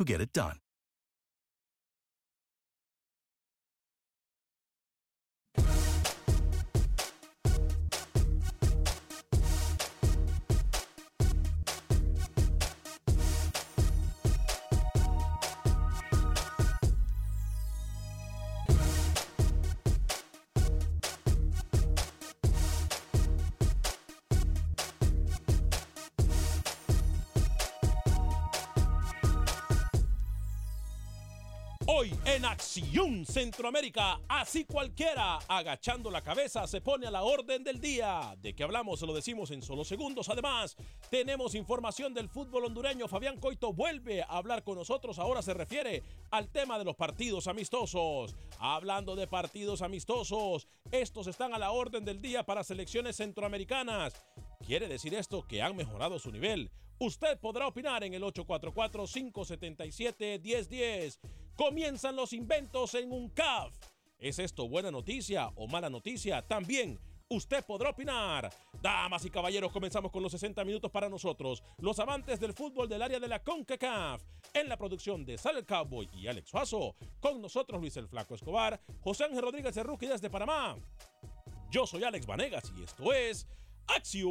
who get it done. Hoy en Acción Centroamérica, así cualquiera, agachando la cabeza, se pone a la orden del día. ¿De qué hablamos? Se lo decimos en solo segundos. Además, tenemos información del fútbol hondureño. Fabián Coito vuelve a hablar con nosotros. Ahora se refiere al tema de los partidos amistosos. Hablando de partidos amistosos, estos están a la orden del día para selecciones centroamericanas. ¿Quiere decir esto que han mejorado su nivel? Usted podrá opinar en el 844-577-1010. Comienzan los inventos en un CAF. ¿Es esto buena noticia o mala noticia? También usted podrá opinar. Damas y caballeros, comenzamos con los 60 minutos para nosotros, los amantes del fútbol del área de la CONCACAF. En la producción de Sal el Cowboy y Alex Suazo. Con nosotros Luis el Flaco Escobar, José Ángel Rodríguez de Rookie desde Panamá. Yo soy Alex Vanegas y esto es Acción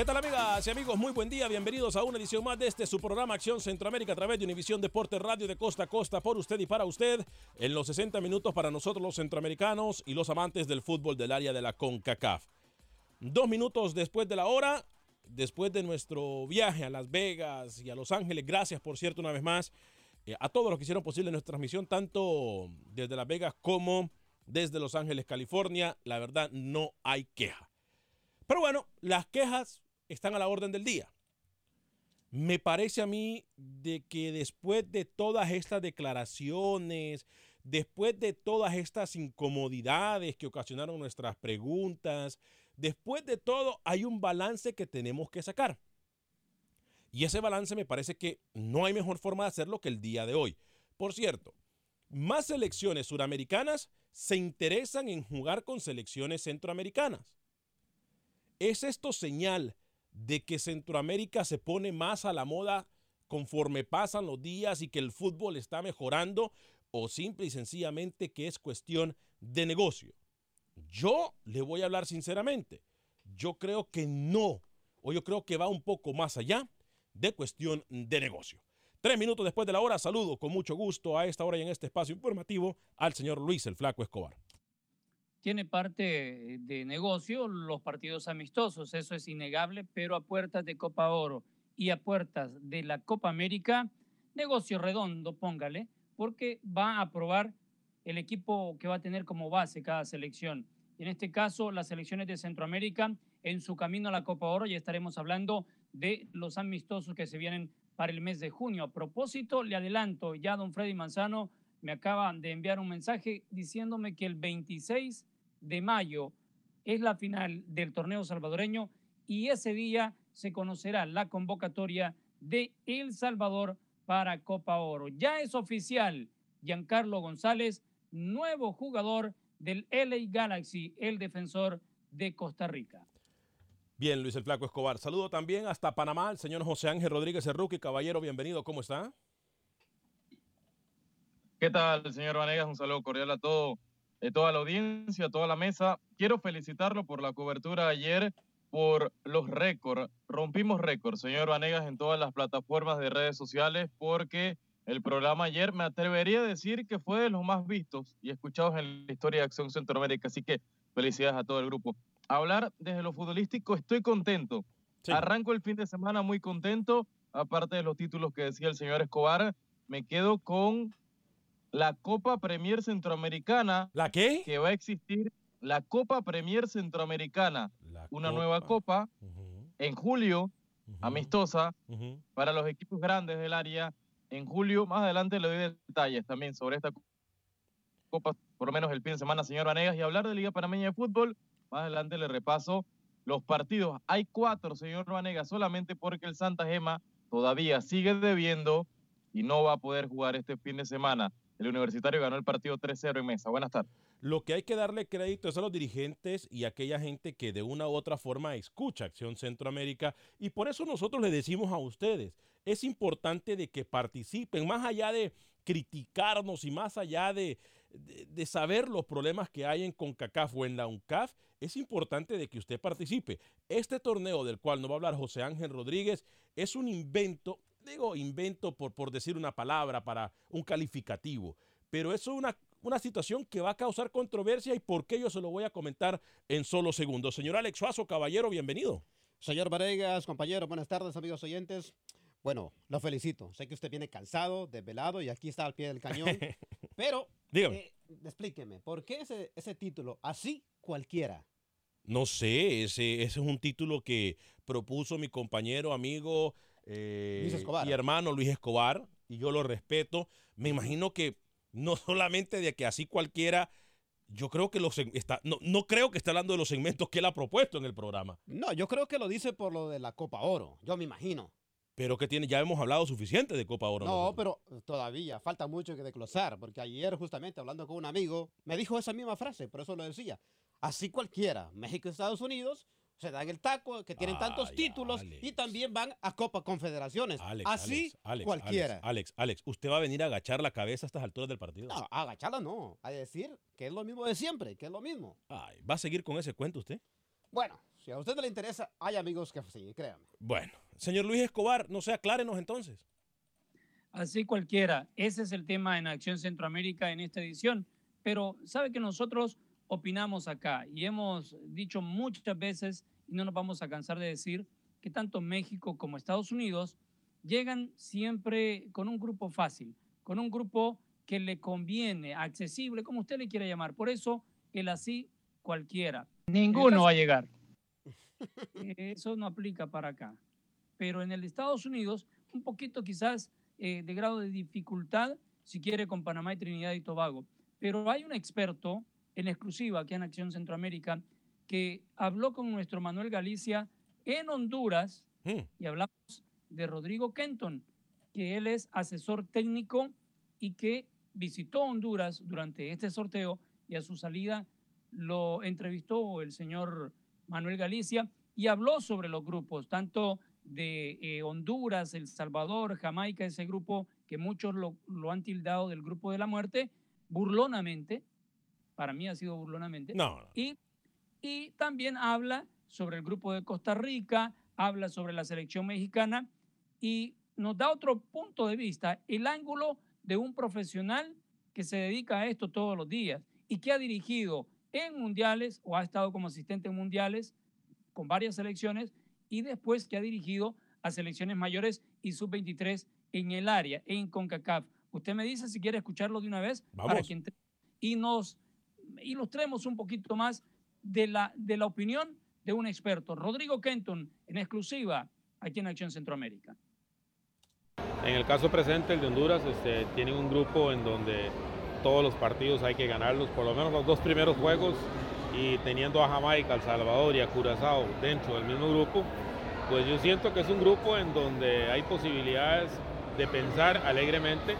¿Qué tal amigas y amigos? Muy buen día, bienvenidos a una edición más de este su programa Acción Centroamérica a través de Univisión Deporte Radio de costa a costa por usted y para usted en los 60 minutos para nosotros los centroamericanos y los amantes del fútbol del área de la CONCACAF. Dos minutos después de la hora, después de nuestro viaje a Las Vegas y a Los Ángeles, gracias por cierto una vez más eh, a todos los que hicieron posible nuestra transmisión, tanto desde Las Vegas como desde Los Ángeles, California. La verdad, no hay queja. Pero bueno, las quejas están a la orden del día. Me parece a mí de que después de todas estas declaraciones, después de todas estas incomodidades que ocasionaron nuestras preguntas, después de todo hay un balance que tenemos que sacar. Y ese balance me parece que no hay mejor forma de hacerlo que el día de hoy. Por cierto, más selecciones suramericanas se interesan en jugar con selecciones centroamericanas. ¿Es esto señal de que Centroamérica se pone más a la moda conforme pasan los días y que el fútbol está mejorando o simple y sencillamente que es cuestión de negocio? Yo le voy a hablar sinceramente. Yo creo que no, o yo creo que va un poco más allá de cuestión de negocio. Tres minutos después de la hora, saludo con mucho gusto a esta hora y en este espacio informativo al señor Luis el Flaco Escobar tiene parte de negocio los partidos amistosos, eso es innegable, pero a puertas de Copa Oro y a puertas de la Copa América, negocio redondo, póngale, porque va a probar el equipo que va a tener como base cada selección. En este caso, las selecciones de Centroamérica en su camino a la Copa Oro, ya estaremos hablando de los amistosos que se vienen para el mes de junio. A propósito, le adelanto, ya don Freddy Manzano me acaba de enviar un mensaje diciéndome que el 26 de mayo es la final del torneo salvadoreño y ese día se conocerá la convocatoria de El Salvador para Copa Oro. Ya es oficial, Giancarlo González, nuevo jugador del LA Galaxy, el defensor de Costa Rica. Bien, Luis el Flaco Escobar. Saludo también hasta Panamá, el señor José Ángel Rodríguez Cerruqui. Caballero, bienvenido, ¿cómo está? ¿Qué tal, señor Vanegas? Un saludo cordial a todo, a toda la audiencia, toda la mesa. Quiero felicitarlo por la cobertura ayer, por los récords. Rompimos récords, señor Vanegas, en todas las plataformas de redes sociales, porque el programa ayer me atrevería a decir que fue de los más vistos y escuchados en la historia de Acción Centroamérica. Así que felicidades a todo el grupo. Hablar desde lo futbolístico, estoy contento. Arranco el fin de semana muy contento, aparte de los títulos que decía el señor Escobar, me quedo con la Copa Premier Centroamericana. ¿La qué? Que va a existir la Copa Premier Centroamericana, una nueva copa en julio, amistosa, para los equipos grandes del área. En julio, más adelante le doy detalles también sobre esta copa, por lo menos el fin de semana, señor Vanegas, y hablar de Liga Panameña de Fútbol. Más adelante le repaso los partidos. Hay cuatro, señor Vanegas, solamente porque el Santa Gema todavía sigue debiendo y no va a poder jugar este fin de semana. El Universitario ganó el partido 3-0 en mesa. Buenas tardes. Lo que hay que darle crédito es a los dirigentes y a aquella gente que de una u otra forma escucha Acción Centroamérica y por eso nosotros le decimos a ustedes, es importante de que participen, más allá de criticarnos y más allá de, de, saber los problemas que hay en CONCACAF o en la UNCAF, es importante de que usted participe. Este torneo del cual nos va a hablar José Ángel Rodríguez es un invento digo invento por, por decir una palabra para un calificativo, pero es una, una situación que va a causar controversia y por qué yo se lo voy a comentar en solo segundos. Señor Alex Suazo, caballero, bienvenido. Señor Varegas, compañero, buenas tardes, amigos oyentes. Bueno, lo felicito. Sé que usted viene cansado, desvelado y aquí está al pie del cañón. pero, Dígame. Eh, explíqueme, ¿por qué ese, ese título? Así cualquiera. No sé, ese, ese es un título que propuso mi compañero, amigo eh, y hermano Luis Escobar, y yo lo respeto. Me imagino que no solamente de que así cualquiera, yo creo que los está, no, no creo que esté hablando de los segmentos que él ha propuesto en el programa. No, yo creo que lo dice por lo de la Copa Oro, yo me imagino. Pero que tiene, ya hemos hablado suficiente de Copa Oro. No, pero todavía falta mucho que desglosar, porque ayer justamente hablando con un amigo, me dijo esa misma frase, por eso lo decía. Así cualquiera, México y Estados Unidos se dan el taco, que tienen tantos títulos y también van a Copa Confederaciones. Así cualquiera. Alex, Alex, ¿usted va a venir a agachar la cabeza a estas alturas del partido? No, agacharla no. A decir que es lo mismo de siempre, que es lo mismo. ¿Va a seguir con ese cuento usted? Bueno, si a usted le interesa, hay amigos que sí, créanme. Bueno, señor Luis Escobar, no sé, aclárenos entonces. Así cualquiera. Ese es el tema en Acción Centroamérica en esta edición. Pero sabe que nosotros opinamos acá y hemos dicho muchas veces y no nos vamos a cansar de decir que tanto México como Estados Unidos llegan siempre con un grupo fácil, con un grupo que le conviene, accesible, como usted le quiera llamar. Por eso el así cualquiera. Ninguno va a llegar. Eso no aplica para acá. Pero en el Estados Unidos, un poquito quizás eh, de grado de dificultad, si quiere, con Panamá y Trinidad y Tobago. Pero hay un experto en exclusiva aquí en Acción Centroamérica, que habló con nuestro Manuel Galicia en Honduras mm. y hablamos de Rodrigo Kenton, que él es asesor técnico y que visitó Honduras durante este sorteo y a su salida lo entrevistó el señor Manuel Galicia y habló sobre los grupos, tanto de eh, Honduras, El Salvador, Jamaica, ese grupo que muchos lo, lo, han tildado del grupo de la muerte, burlonamente, para mí ha sido burlonamente. No. Y, y también habla sobre el grupo de Costa Rica, habla sobre la selección mexicana y nos da otro punto de vista, el ángulo de un profesional que se dedica a esto todos los días y que ha dirigido en mundiales o ha estado como asistente en mundiales con varias selecciones y después que ha dirigido a selecciones mayores y sub-23 en el área, en CONCACAF. Usted me dice si quiere escucharlo de una vez para quien y nos ilustremos un poquito más de la, de la opinión de un experto. Rodrigo Kenton, en exclusiva, aquí en Acción Centroamérica. En el caso presente, el de Honduras, este, tienen un grupo en donde todos los partidos hay que ganarlos, por lo menos los dos primeros juegos, y teniendo a Jamaica, El Salvador y a Curazao dentro del mismo grupo, pues yo siento que es un grupo en donde hay posibilidades de pensar alegremente,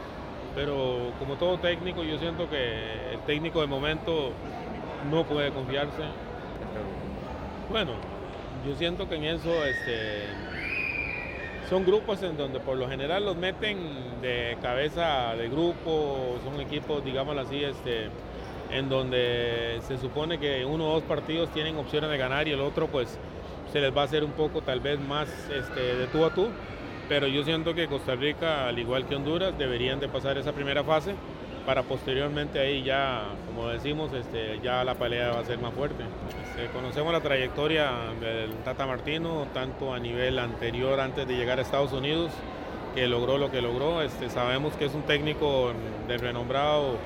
pero como todo técnico, yo siento que el técnico de momento no puede confiarse. Bueno, yo siento que en eso este, son grupos en donde por lo general los meten de cabeza de grupo, son equipos, digámoslo así, este, en donde se supone que uno o dos partidos tienen opciones de ganar y el otro pues se les va a hacer un poco tal vez más este, de tú a tú, pero yo siento que Costa Rica, al igual que Honduras, deberían de pasar esa primera fase para posteriormente ahí ya, como decimos, este, ya la pelea va a ser más fuerte. Este, conocemos la trayectoria del Tata Martino, tanto a nivel anterior, antes de llegar a Estados Unidos, que logró lo que logró. Este, sabemos que es un técnico de renombrado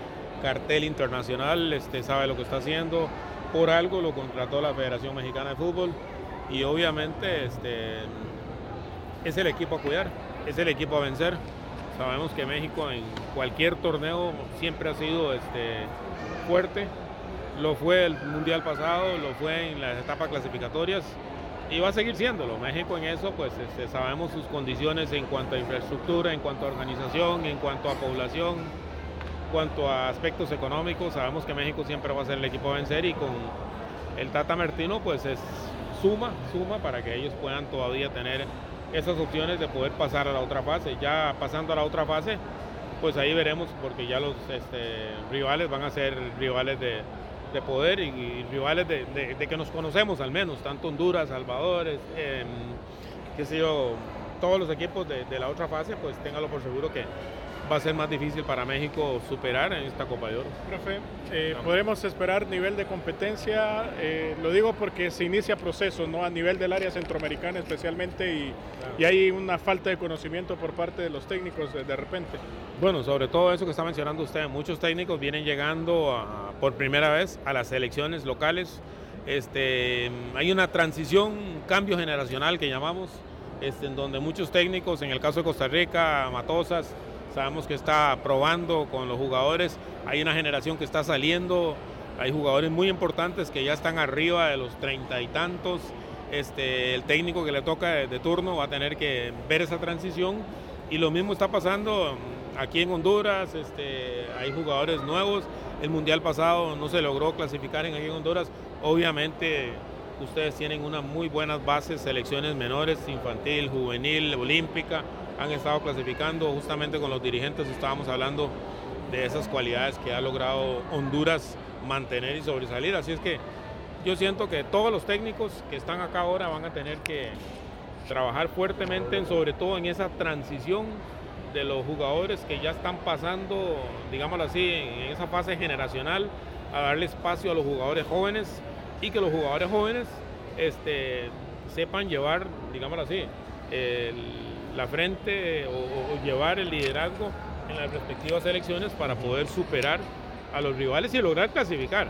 cartel internacional, este, sabe lo que está haciendo. Por algo lo contrató la Federación Mexicana de Fútbol y obviamente este, es el equipo a cuidar, es el equipo a vencer. Sabemos que México en cualquier torneo siempre ha sido este, fuerte. Lo fue el Mundial pasado, lo fue en las etapas clasificatorias y va a seguir siéndolo. México en eso, pues este, sabemos sus condiciones en cuanto a infraestructura, en cuanto a organización, en cuanto a población, en cuanto a aspectos económicos. Sabemos que México siempre va a ser el equipo a vencer y con el Tata Martino, pues es suma, suma para que ellos puedan todavía tener esas opciones de poder pasar a la otra fase. Ya pasando a la otra fase, pues ahí veremos, porque ya los este, rivales van a ser rivales de, de poder y, rivales de, que nos conocemos al menos, tanto Honduras, Salvador, eh, qué sé yo, todos los equipos de, la otra fase, pues téngalo por seguro que va a ser más difícil para México superar en esta Copa de Oro. Profe, eh, podemos esperar nivel de competencia, eh, lo digo porque se inicia proceso, ¿no? A nivel del área centroamericana especialmente y, claro. y hay una falta de conocimiento por parte de los técnicos de, de, repente. Bueno, sobre todo eso que está mencionando usted, muchos técnicos vienen llegando a, por primera vez a las selecciones locales. Este, hay una transición, un cambio generacional que llamamos, este, en donde muchos técnicos, en el caso de Costa Rica, Matosas, sabemos que está probando con los jugadores, hay una generación que está saliendo, hay jugadores muy importantes que ya están arriba de los treinta y tantos, este, el técnico que le toca de, turno va a tener que ver esa transición. Y lo mismo está pasando aquí en Honduras, este, hay jugadores nuevos, el mundial pasado no se logró clasificar en aquí en Honduras, obviamente ustedes tienen unas muy buenas bases, selecciones menores, infantil, juvenil, olímpica, han estado clasificando justamente con los dirigentes, estábamos hablando de esas cualidades que ha logrado Honduras mantener y sobresalir, así es que yo siento que todos los técnicos que están acá ahora van a tener que trabajar fuertemente, sobre todo en esa transición de los jugadores que ya están pasando, digámoslo así, en esa fase generacional, a darle espacio a los jugadores jóvenes y que los jugadores jóvenes este, sepan llevar, digámoslo así, el, la frente o, o, llevar el liderazgo en las respectivas elecciones para poder superar a los rivales y lograr clasificar.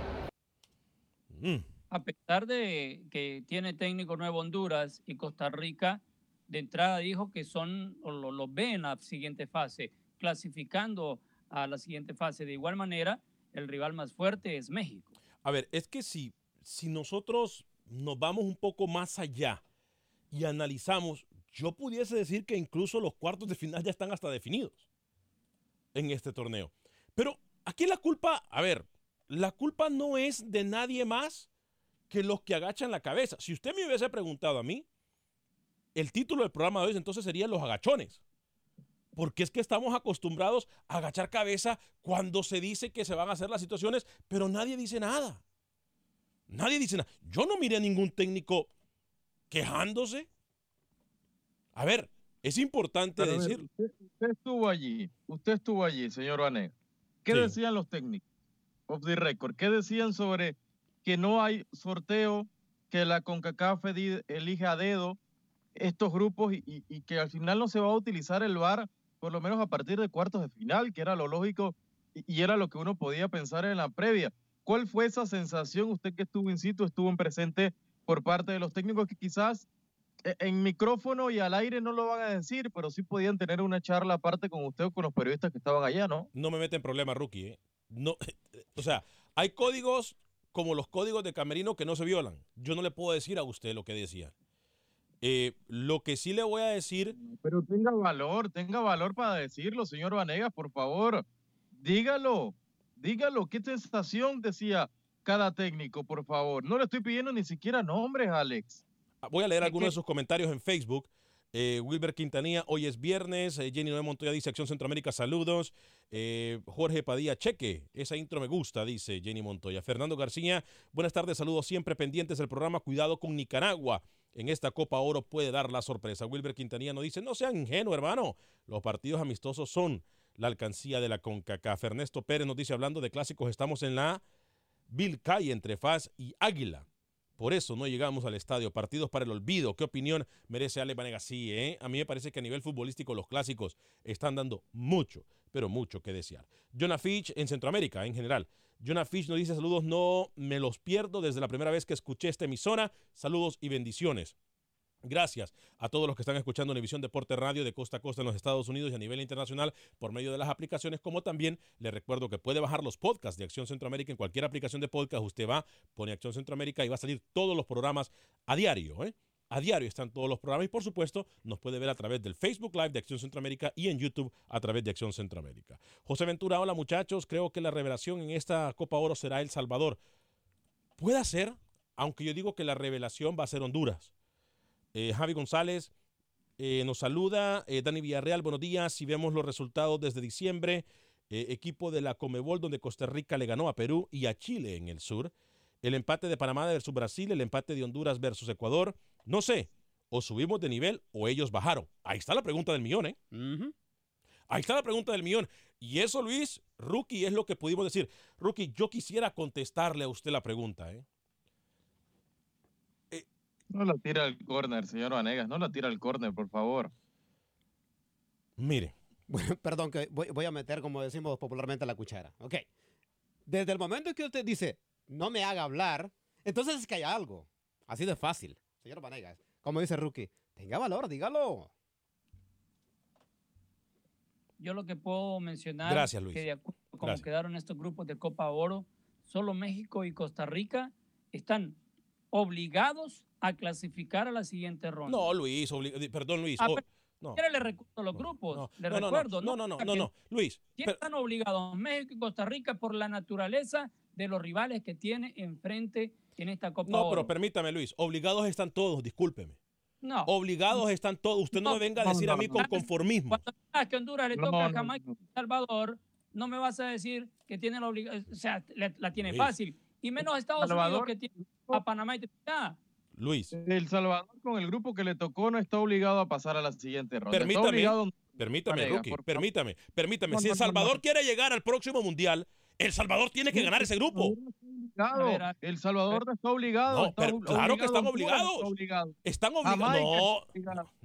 Mm. A pesar de que tiene técnico nuevo Honduras y Costa Rica, de entrada dijo que son o lo, lo ven a la siguiente fase, clasificando a la siguiente fase. De igual manera, el rival más fuerte es México. A ver, es que si, si nosotros nos vamos un poco más allá y analizamos, yo pudiese decir que incluso los cuartos de final ya están hasta definidos en este torneo. Pero aquí la culpa, a ver, la culpa no es de nadie más que los que agachan la cabeza. Si usted me hubiese preguntado a mí, el título del programa de hoy entonces sería Los agachones. Porque es que estamos acostumbrados a agachar cabeza cuando se dice que se van a hacer las situaciones, pero nadie dice nada. Nadie dice nada. Yo no miré a ningún técnico quejándose. A ver, es importante Pero, decir. Usted, usted, estuvo allí, usted estuvo allí, señor Vané. ¿Qué sí. decían los técnicos? Of the record. ¿Qué decían sobre que no hay sorteo, que la CONCACAF elige a dedo estos grupos y, y, que al final no se va a utilizar el VAR, por lo menos a partir de cuartos de final, que era lo lógico y era lo que uno podía pensar en la previa. ¿Cuál fue esa sensación, usted que estuvo in situ, estuvo en presente por parte de los técnicos que quizás en micrófono y al aire no lo van a decir, pero sí podían tener una charla aparte con usted o con los periodistas que estaban allá, ¿no? No me meten problema, rookie. ¿eh? No, o sea, hay códigos como los códigos de Camerino que no se violan. Yo no le puedo decir a usted lo que decía. Eh, lo que sí le voy a decir. Pero tenga valor, tenga valor para decirlo, señor Vanegas, por favor. Dígalo, dígalo. ¿Qué sensación decía cada técnico, por favor? No le estoy pidiendo ni siquiera nombres, Alex. Voy a leer algunos de sus comentarios en Facebook. Eh, Wilber Quintanilla, hoy es viernes. Eh, Jenny Noé Montoya dice Acción Centroamérica, saludos. Eh, Jorge Padilla, cheque. Esa intro me gusta, dice Jenny Montoya. Fernando García, buenas tardes, saludos siempre pendientes del programa. Cuidado con Nicaragua. En esta Copa Oro puede dar la sorpresa. Wilber Quintanilla nos dice, no sean ingenuos, hermano. Los partidos amistosos son la alcancía de la CONCACAF. Ernesto Pérez nos dice, hablando de clásicos, estamos en la Vilcay entre Faz y Águila. Por eso no llegamos al estadio. Partidos para el olvido. ¿Qué opinión merece Ale Banega? Sí, ¿eh? a mí me parece que a nivel futbolístico los clásicos están dando mucho, pero mucho que desear. Jonah Fitch en Centroamérica en general. Jonah Fitch nos dice saludos, no me los pierdo desde la primera vez que escuché esta emisora. Saludos y bendiciones. Gracias a todos los que están escuchando Univisión Deporte Radio de costa a costa en los Estados Unidos y a nivel internacional por medio de las aplicaciones, como también le recuerdo que puede bajar los podcasts de Acción Centroamérica en cualquier aplicación de podcast. Usted va, pone Acción Centroamérica y va a salir todos los programas a diario. ¿eh? A diario están todos los programas y por supuesto nos puede ver a través del Facebook Live de Acción Centroamérica y en YouTube a través de Acción Centroamérica. José Ventura, hola muchachos, creo que la revelación en esta Copa Oro será El Salvador. Puede ser, aunque yo digo que la revelación va a ser Honduras. Eh, Javi González eh, nos saluda. Eh, Dani Villarreal, buenos días. Si vemos los resultados desde diciembre, equipo de la Comebol donde Costa Rica le ganó a Perú y a Chile en el sur. El empate de Panamá versus Brasil, el empate de Honduras versus Ecuador. No sé, o subimos de nivel o ellos bajaron. Ahí está la pregunta del millón, ¿eh? Ahí está la pregunta del millón. Y eso, Luis, Rookie, es lo que pudimos decir. Rookie, yo quisiera contestarle a usted la pregunta, ¿eh? No la tira al córner, señor Vanegas. No la tira al córner, por favor. Mire. perdón, que voy, a meter, como decimos popularmente, la cuchara. Ok. Desde el momento en que usted dice, no me haga hablar, entonces es que hay algo. Así de fácil. Señor Vanegas, como dice Rookie, tenga valor, dígalo. Yo lo que puedo mencionar Gracias, Luis. que de acuerdo a cómo quedaron estos grupos de Copa Oro, solo México y Costa Rica están obligados a clasificar a la siguiente ronda. No, Luis, perdón, Luis. Ah, no. le recuerdo los grupos. No, le recuerdo. No, no, no, no, no, Luis. Están obligados México y Costa Rica por la naturaleza de los rivales que tiene enfrente en esta Copa No, pero permítame, Luis. Obligados están todos, discúlpeme. No. Obligados están todos. Usted no, me venga a decir a mí con conformismo. Cuando sabes que Honduras le toca a Jamaica y Salvador, no me vas a decir que tiene la obligación, o sea, la, tiene fácil. Y menos Estados Unidos que tiene a Panamá y Trinidad. Luis. El Salvador con el grupo que le tocó no está obligado a pasar a la siguiente ronda. Permítame, permítame, permítame, permítame. si El Salvador quiere llegar al próximo mundial, El Salvador tiene que ganar ese grupo. El Salvador no está obligado. claro que están obligados. Están obligados.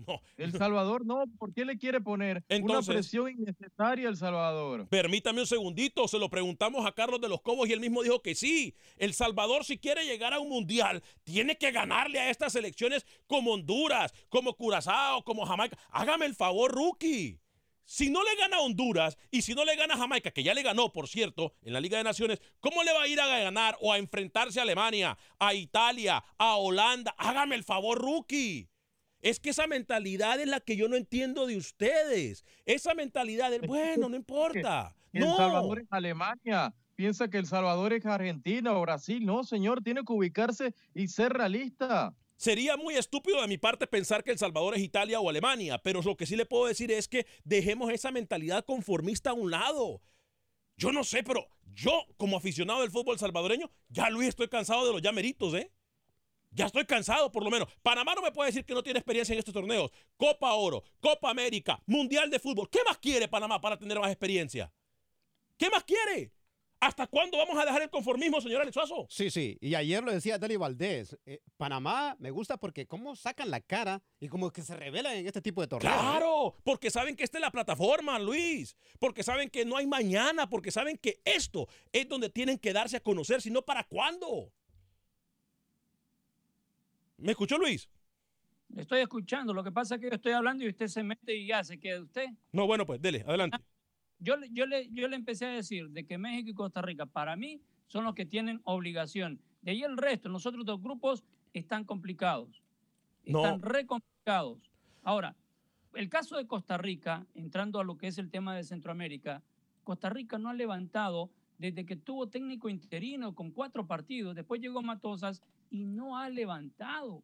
No, El Salvador no. ¿Por qué le quiere poner una presión innecesaria al Salvador? Permítame un segundito. Se lo preguntamos a Carlos de los Cobos y él mismo dijo que sí. El Salvador, si quiere llegar a un mundial, tiene que ganarle a estas elecciones como Honduras, como Curazao, como Jamaica. Hágame el favor, rookie. Si no le gana a Honduras y si no le gana a Jamaica, que ya le ganó, por cierto, en la Liga de Naciones, ¿cómo le va a ir a ganar o a enfrentarse a Alemania, a Italia, a Holanda? Hágame el favor, rookie. Es que esa mentalidad es la que yo no entiendo de ustedes. Esa mentalidad es, bueno, no importa. El Salvador es Alemania. Piensa que El Salvador es Argentina o Brasil. No, señor, tiene que ubicarse y ser realista. Sería muy estúpido de mi parte pensar que El Salvador es Italia o Alemania, pero lo que sí le puedo decir es que dejemos esa mentalidad conformista a un lado. Yo no sé, pero yo como aficionado del fútbol salvadoreño, ya Luis estoy cansado de los llameritos, ¿eh? Ya estoy cansado, por lo menos. Panamá no me puede decir que no tiene experiencia en estos torneos. Copa Oro, Copa América, Mundial de Fútbol. ¿Qué más quiere Panamá para tener más experiencia? ¿Qué más quiere? ¿Hasta cuándo vamos a dejar el conformismo, señor Alex Suazo? Sí, sí. Y ayer lo decía Deli Valdés. eh, Panamá me gusta porque cómo sacan la cara y como que se revelan en este tipo de torneos. ¿eh? Claro, porque saben que esta es la plataforma, Luis. Porque saben que no hay mañana, porque saben que esto es donde tienen que darse a conocer, si no, ¿para cuándo? ¿Me escuchó Luis? Estoy escuchando. Lo que pasa es que yo estoy hablando y usted se mete y ya se queda usted. No, bueno, pues dele, adelante. Yo, le- yo, le, yo le empecé a decir de que México y Costa Rica, para mí, son los que tienen obligación. De ahí el resto, los otros dos grupos están complicados. No. Están re complicados. Ahora, el caso de Costa Rica, entrando a lo que es el tema de Centroamérica, Costa Rica no ha levantado desde que tuvo técnico interino con cuatro partidos, después llegó Matosas y no ha levantado.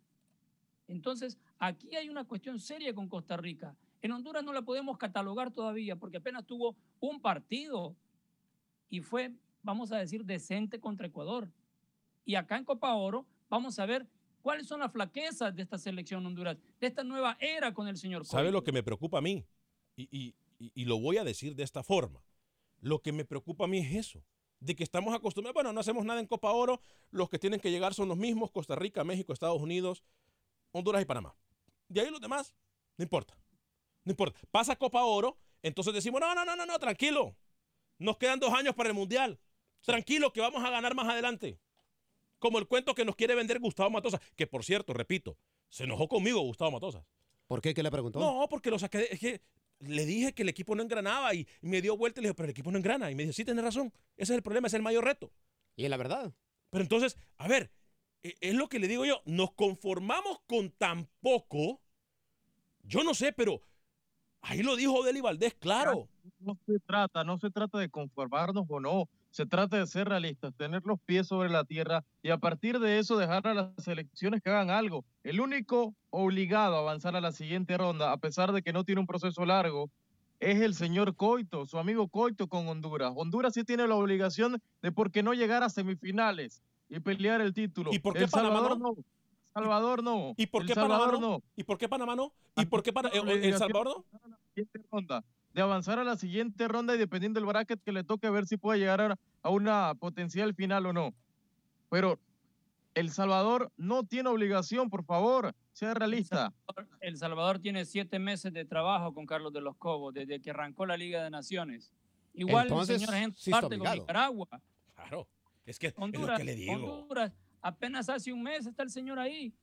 Entonces, aquí hay una cuestión seria con Costa Rica. En Honduras no la podemos catalogar todavía porque apenas tuvo un partido y fue, vamos a decir, decente contra Ecuador. Y acá en Copa Oro vamos a ver cuáles son las flaquezas de esta selección Honduras, de esta nueva era con el señor ¿Sabe lo que me preocupa a mí? Y, y- y- y lo voy a decir de esta forma. Lo que me preocupa a mí es eso, de que estamos acostumbrados, bueno, no hacemos nada en Copa Oro, los que tienen que llegar son los mismos, Costa Rica, México, Estados Unidos, Honduras y Panamá. De ahí los demás, no importa, no importa. Pasa Copa Oro, entonces decimos, no, no, no, no, no, tranquilo, nos quedan dos años para el Mundial, tranquilo que vamos a ganar más adelante. Como el cuento que nos quiere vender Gustavo Matosas, que por cierto, repito, se enojó conmigo Gustavo Matosas. ¿Por qué? ¿Qué le preguntó? No, porque lo saqué. Es que le dije que el equipo no engranaba y me dio vuelta y le dije, pero el equipo no engrana. Y me dijo, sí, tienes razón. Ese es el problema, ese es el mayor reto. Y es la verdad. Pero entonces, a ver, e- es lo que le digo yo. Nos conformamos con tan poco. Yo no sé, pero ahí lo dijo Deli Valdés, claro. No se trata, no se trata de conformarnos o no. Se trata de ser realistas, tener los pies sobre la tierra y a partir de eso dejar a las selecciones que hagan algo. El único obligado a avanzar a la siguiente ronda, a pesar de que no tiene un proceso largo, es el señor Coito, su amigo Coito con Honduras. Honduras sí tiene la obligación de por qué no llegar a semifinales y pelear el título. ¿Y por qué El Panamá Salvador no? No? Salvador no. ¿Y por El qué Panamá Salvador no? ¿Y por qué Panamá no? ¿Y por qué eh, El Salvador no? siguiente ronda, de avanzar a la siguiente ronda y dependiendo del bracket que le toque ver si puede llegar a, a una potencial final o no. Pero El Salvador no tiene obligación, por favor, sea realista. El Salvador tiene siete meses de trabajo con Carlos de los Cobos desde que arrancó la Liga de Naciones. Igual Entonces, el señor sí está parte con. Nicaragua. Claro, es que es Honduras, lo que le digo. Honduras, apenas hace un mes está el señor ahí.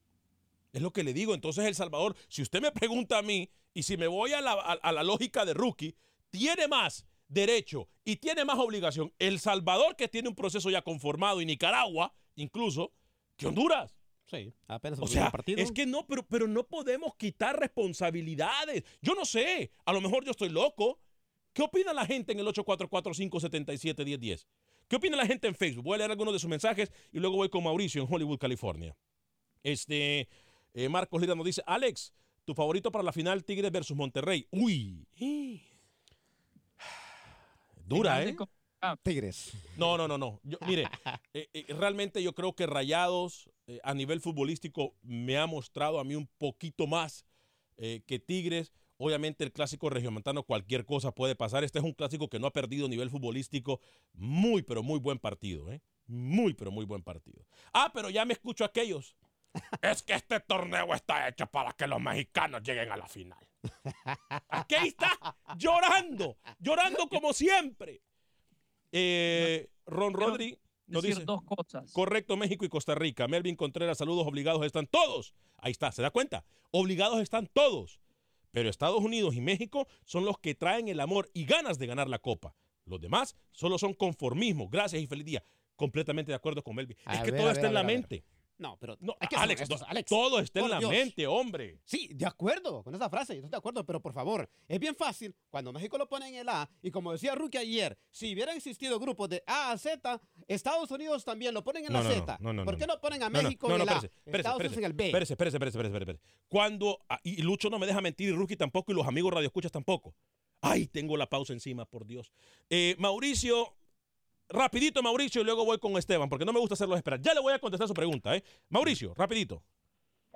Es lo que le digo. Entonces, El Salvador, si usted me pregunta a mí, y si me voy a la, a- a la lógica de rookie, tiene más derecho y tiene más obligación El Salvador, que tiene un proceso ya conformado, y Nicaragua, incluso, que Honduras. Sí, apenas O sea, partido. es que no, pero, pero no podemos quitar responsabilidades. Yo no sé, a lo mejor yo estoy loco. ¿Qué opina la gente en el 844-577-1010? ¿Qué opina la gente en Facebook? Voy a leer algunos de sus mensajes y luego voy con Mauricio en Hollywood, California. Este, eh, Marcos Lira nos dice, Alex, tu favorito para la final Tigres versus Monterrey. Uy. Dura, ¿eh? Tigres. No, no, no, no. Yo- mire, eh, eh, realmente yo creo que Rayados eh, a nivel futbolístico me ha mostrado a mí un poquito más eh, que Tigres. Obviamente el clásico regiomontano cualquier cosa puede pasar. Este es un clásico que no ha perdido nivel futbolístico. Muy, pero muy buen partido, ¿eh? Muy, pero muy buen partido. Ah, pero ya me escucho a aquellos. Es que este torneo está hecho para que los mexicanos lleguen a la final. Aquí está, llorando, llorando como siempre. Eh, Ron Rodri nos decir dice. dos cosas. Correcto, México y Costa Rica. Melvin Contreras, saludos obligados están todos. Ahí está, ¿se da cuenta? Obligados están todos. Pero Estados Unidos y México son los que traen el amor y ganas de ganar la copa. Los demás solo son conformismo. Gracias y feliz día. Completamente de acuerdo con Melvin. A es que todo está ver, en la mente. No, pero No, hay que ser Alex, honestos, Alex. todo está en la Dios. mente, hombre. Sí, de acuerdo con esa frase, yo estoy de acuerdo, pero por favor, es bien fácil cuando México lo pone en el A, y como decía Rookie ayer, si hubiera existido grupos de A a Z, Estados Unidos también lo ponen en No, la no, Z. no, no, ¿Por no, qué no ponen a México en el A, espérese, Estados Unidos en el B? Espérese, espérese, espérese, espérese, espérese. Cuando, ah, y Lucho no me deja mentir, y Rookie tampoco, y los amigos radioescuchas tampoco. Ay, tengo la pausa encima, por Dios. Eh, Mauricio, rapidito Mauricio, y luego voy con Esteban, porque no me gusta hacerlos esperar. Ya le voy a contestar su pregunta, ¿eh? Mauricio, rapidito.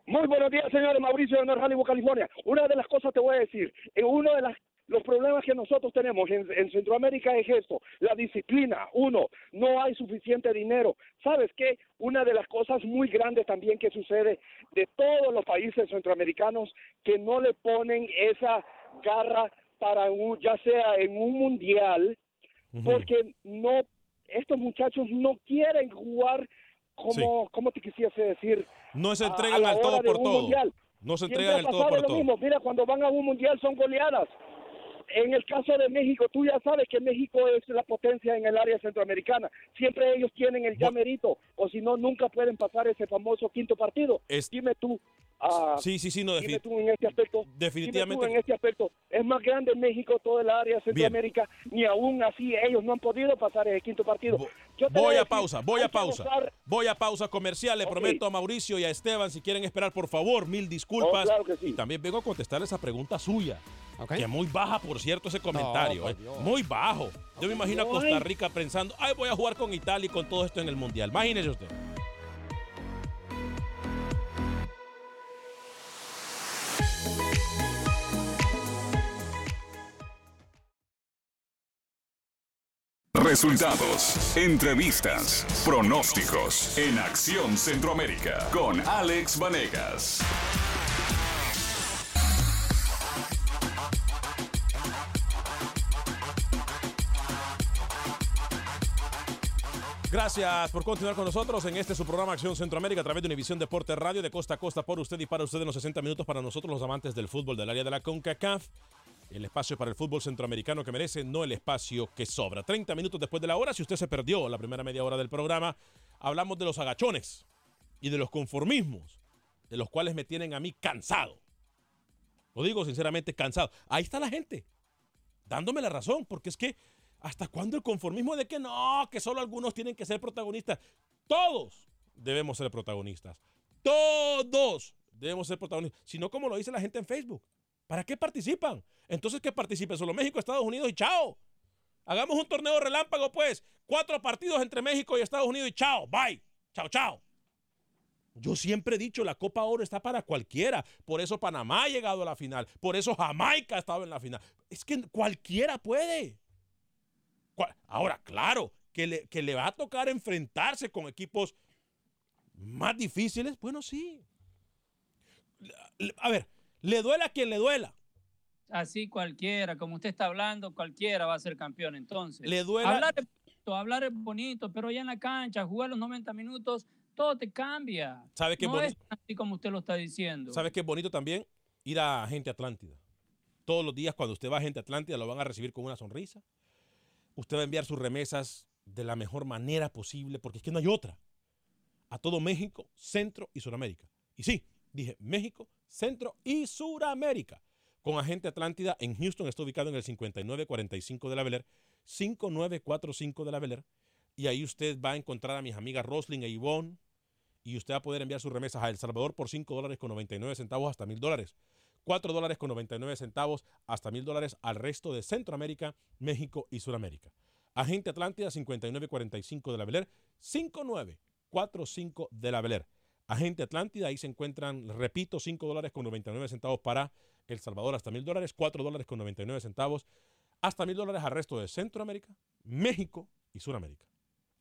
Muy buenos días, señores. Mauricio de Hollywood, California. Una de las cosas te voy a decir. eh, Una de las Los problemas que nosotros tenemos en, en, Centroamérica es esto, la disciplina. Uno, no hay suficiente dinero. ¿Sabes qué? Una de las cosas muy grandes también que sucede de todos los países centroamericanos que no le ponen esa garra para un, ya sea en un mundial, porque no, estos muchachos no quieren jugar como, como te quisiese decir? No se entregan al todo por todo. No se entregan al todo por todo. Mismo. Mira, cuando van a un mundial son goleadas. En el caso de México, tú ya sabes que México es la potencia en el área centroamericana. Siempre ellos tienen el llamerito, o si no, nunca pueden pasar ese famoso quinto partido. Dime tú, Uh, sí, sí, sí, no, dime tú en este aspecto, definitivamente. en este aspecto, es más grande México, toda el área Centroamérica, ni aún así ellos no han podido pasar el quinto partido. voy a pausa, voy a pausa, voy a pausa comercial, le prometo a Mauricio y a Esteban, si quieren esperar, por favor, mil disculpas. Oh, y también vengo a contestar esa pregunta suya, que es muy baja, por cierto, ese comentario, eh, muy bajo. Yo me imagino a Costa Rica pensando, ay, voy a jugar con Italia y con todo esto en el Mundial. Imagínese usted. Resultados, entrevistas, pronósticos en Acción Centroamérica con Alex Vanegas. Gracias por continuar con nosotros en este su programa Acción Centroamérica a través de Univisión Deporte Radio de costa a costa por usted y para usted en los 60 minutos para nosotros los amantes del fútbol del área de la CONCACAF el espacio para el fútbol centroamericano que merece, no el espacio que sobra. 30 minutos después de la hora, si usted se perdió la primera media hora del programa, hablamos de los agachones y de los conformismos, de los cuales me tienen a mí cansado. Lo digo sinceramente, cansado. Ahí está la gente, dándome la razón, porque es que, ¿hasta cuándo el conformismo de que no, que solo algunos tienen que ser protagonistas? Todos debemos ser protagonistas. Todos debemos ser protagonistas. Si no, como lo dice la gente en Facebook. ¿Para qué participan? Entonces que participe solo México, Estados Unidos y chao. Hagamos un torneo relámpago, pues. Cuatro partidos entre México y Estados Unidos y chao. Bye. Chao, chao. Yo siempre he dicho, la Copa Oro está para cualquiera. Por eso Panamá ha llegado a la final. Por eso Jamaica ha estado en la final. Es que cualquiera puede. Ahora, claro, que le, que le va a tocar enfrentarse con equipos más difíciles. Bueno, sí. A ver, le duela a quien le duela. Así cualquiera, como usted está hablando, cualquiera va a ser campeón entonces. Le duela. Hablar es bonito, hablar es bonito, pero ya en la cancha, jugar los 90 minutos, todo te cambia. ¿Sabe qué no bonito? es así como usted lo está diciendo. ¿Sabe qué es bonito también? Ir a Gente Atlántida. Todos los días cuando usted va a Gente Atlántida lo van a recibir con una sonrisa. Usted va a enviar sus remesas de la mejor manera posible, porque es que no hay otra. A todo México, Centro y Sudamérica. Y sí, dije México, Centro y Suramérica. Con Agente Atlántida en Houston está ubicado en el 5945 de la Beler, 5945 de la Beler. Y ahí usted va a encontrar a mis amigas Roslyn e Yvonne. Y usted va a poder enviar sus remesas a El Salvador por 5 dólares con 99 centavos hasta 1000 dólares. 4 dólares con 99 centavos hasta 1000 dólares al resto de Centroamérica, México y Suramérica. Agente Atlántida 5945 de la Beler, 5945 de la Beler. Agente Atlántida, ahí se encuentran, repito, 5 dólares con 99 centavos para El Salvador hasta 1000 dólares, 4 dólares con 99 centavos hasta 1000 dólares al resto de Centroamérica, México y Suramérica.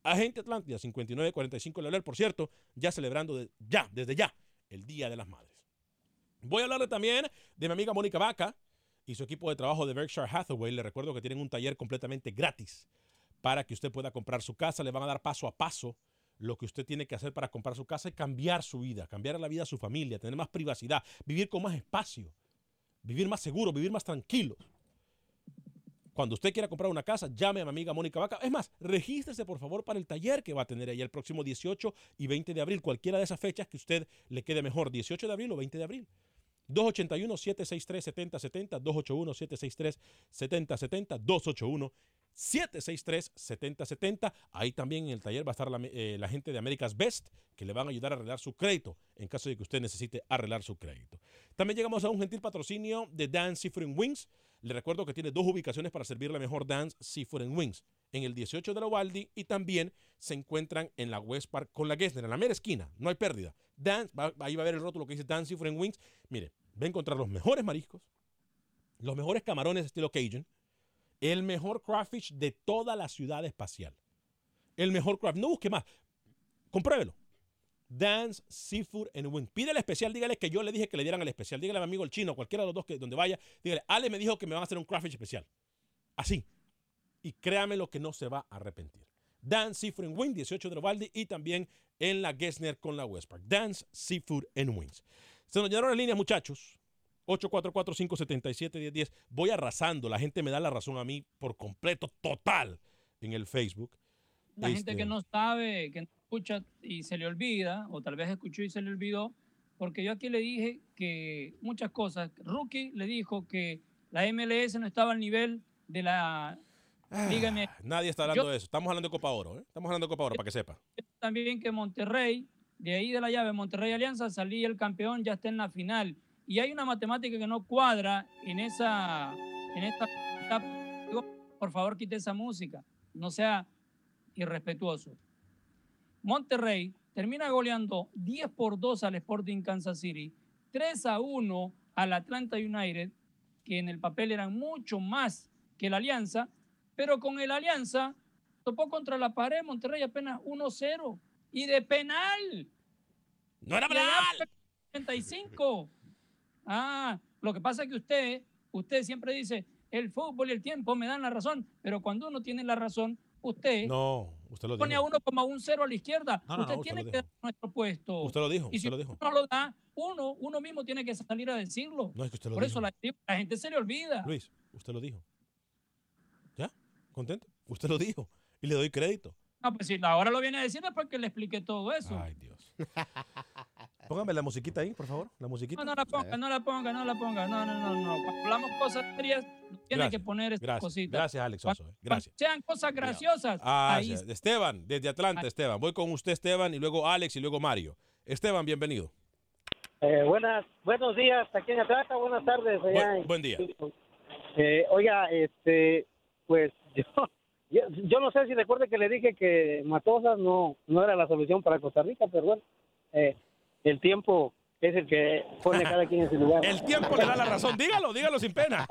Agente Atlántida 5945 de la por cierto, ya celebrando ya, desde ya, el Día de las Madres. Voy a hablarle también de mi amiga Mónica Vaca y su equipo de trabajo de Berkshire Hathaway. Le recuerdo que tienen un taller completamente gratis para que usted pueda comprar su casa. Le van a dar paso a paso lo que usted tiene que hacer para comprar su casa y cambiar su vida, cambiar la vida de su familia, tener más privacidad, vivir con más espacio, vivir más seguro, vivir más tranquilo. Cuando usted quiera comprar una casa, llame a mi amiga Mónica Vaca. Es más, regístrese por favor para el taller que va a tener ahí el próximo 18 y 20 de abril, cualquiera de esas fechas que usted le quede mejor, 18 de abril o 20 de abril. 281-763-7070, 281-763-7070, 281 763-7070. Ahí también en el taller va a estar la, eh, la, gente de America's Best que le van a ayudar a arreglar su crédito en caso de que usted necesite arreglar su crédito. También llegamos a un gentil patrocinio de Dance Seafood Wings. Le recuerdo que tiene dos ubicaciones para servirle mejor Dance Seafood Wings. En el 18 de la Waldi y también se encuentran en la West Park con la Gessner, en la mera esquina. No hay pérdida. Dance, va, ahí va a ver el rótulo que dice Dance Seafood Wings. Mire, va a encontrar los mejores mariscos, los mejores camarones estilo Cajun, el mejor crawfish de toda la ciudad espacial. El mejor crawfish. No busque más. Compruébelo. Dance Seafood and Wings. Pide el especial, dígale que yo le dije que le dieran el especial. Dígale a mi amigo el chino, cualquiera de los dos que donde vaya, dígale, Ale me dijo que me van a hacer un crawfish especial. Así. Y créame lo que no se va a arrepentir. Dance Seafood and Wings, 18 de Ovaldi y también en la Gessner con la West Park. Dance Seafood and Wings. Se nos llenaron las líneas, muchachos. 844-577-1010. Voy arrasando. La gente me da la razón a mí por completo, total, en el Facebook. La gente Este, que no sabe, que no escucha y se le olvida, o tal vez escuchó y se le olvidó, porque yo aquí le dije que muchas cosas. Rookie le dijo que la MLS no estaba al nivel de la Liga MX. Nadie está hablando Yo- de eso. Estamos hablando de Copa Oro. ¿eh? Estamos hablando de Copa Oro, para que sepa. También que Monterrey, de ahí de la llave, Monterrey Alianza, salía el campeón, ya está en la final. Y hay una matemática que no cuadra en esa, en esta etapa. Por favor, quite esa música. No sea irrespetuoso. Monterrey termina goleando 10 por 2 al Sporting Kansas City, 3 a 1 al Atlanta United, que en el papel eran mucho más que la Alianza, pero con el Alianza topó contra la pared Monterrey apenas 1-0 y de penal. No era fue 85. Ah, lo que pasa es que usted, usted siempre dice, el fútbol y el tiempo me dan la razón, pero cuando uno tiene la razón, usted No, usted lo pone a uno como un cero a la izquierda. No, usted usted tiene que dar nuestro puesto. Usted lo dijo, Y si usted lo dijo. uno no lo da, uno, uno mismo tiene que salir a decirlo. No, es que usted lo Por eso la, la gente se le olvida. Luis, usted lo dijo. ¿Ya? ¿Contento? Usted lo dijo. Y le doy crédito. Ah, pues sí, ahora lo viene a decir después que le expliqué todo eso. Ay, Dios. Póngame la musiquita ahí, por favor. La musiquita. No, no la ponga, no la ponga, no la ponga. No, no, no, no. Cuando hablamos cosas serias, tiene Gracias, que poner esas gracias, cositas. Gracias, Alex Cuando- Oso. eh. cuando Gracias. Sean cosas graciosas. Ah, ahí. Esteban, desde Atlanta, Esteban. Voy con usted, Esteban, y luego Alex y luego Mario. Esteban, bienvenido. Eh, buenas, buenos días aquí en Atlanta, buenas tardes allá. Buen, en- buen día. Eh, oiga, este, pues yo, yo, yo no sé si recuerde que le dije que Matosas no, no era la solución para Costa Rica, pero bueno, eh, el tiempo es el que pone a cada quien en su lugar. El tiempo le da la razón. Dígalo, dígalo sin pena.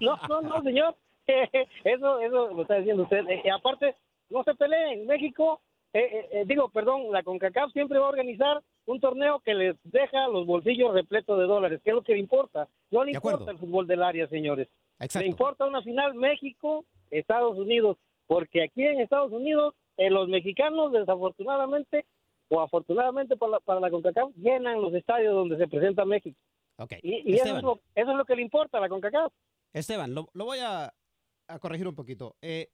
No, no, no, señor. Eso, eso lo está diciendo usted. Eh, y aparte, no se peleen. México, eh, eh, eh, digo, perdón, la CONCACAF siempre va a organizar un torneo que les deja los bolsillos repletos de dólares, que es lo que le importa. No le De acuerdo. importa el fútbol del área, señores. Exacto. Le importa una final México, Estados Unidos, porque aquí en Estados Unidos, eh, los mexicanos, desafortunadamente, o afortunadamente para la, para la CONCACAF, llenan los estadios donde se presenta México. Ok. Y, y eso, es lo, eso es lo que le importa a la CONCACAF. Esteban, lo, lo voy a, a corregir un poquito. Eh,